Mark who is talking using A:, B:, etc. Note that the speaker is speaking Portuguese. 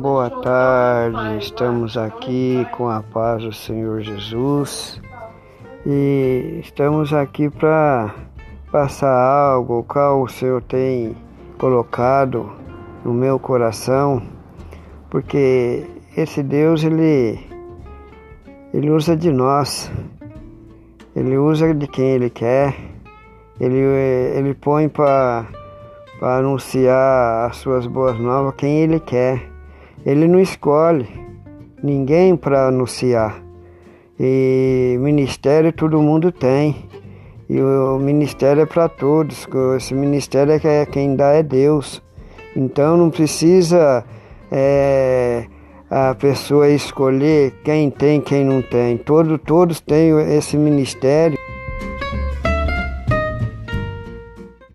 A: boa tarde. Estamos aqui com a paz do Senhor Jesus. E estamos aqui para passar algo qual o Senhor tem colocado no meu coração, porque esse Deus ele ele usa de nós, ele usa de quem ele quer, ele ele põe para para anunciar as suas boas novas quem ele quer. Ele não escolhe ninguém para anunciar. E ministério todo mundo tem. E o ministério é para todos. Esse ministério é, é quem dá é Deus. Então não precisa é, a pessoa escolher quem tem, quem não tem. Todo, todos têm esse ministério.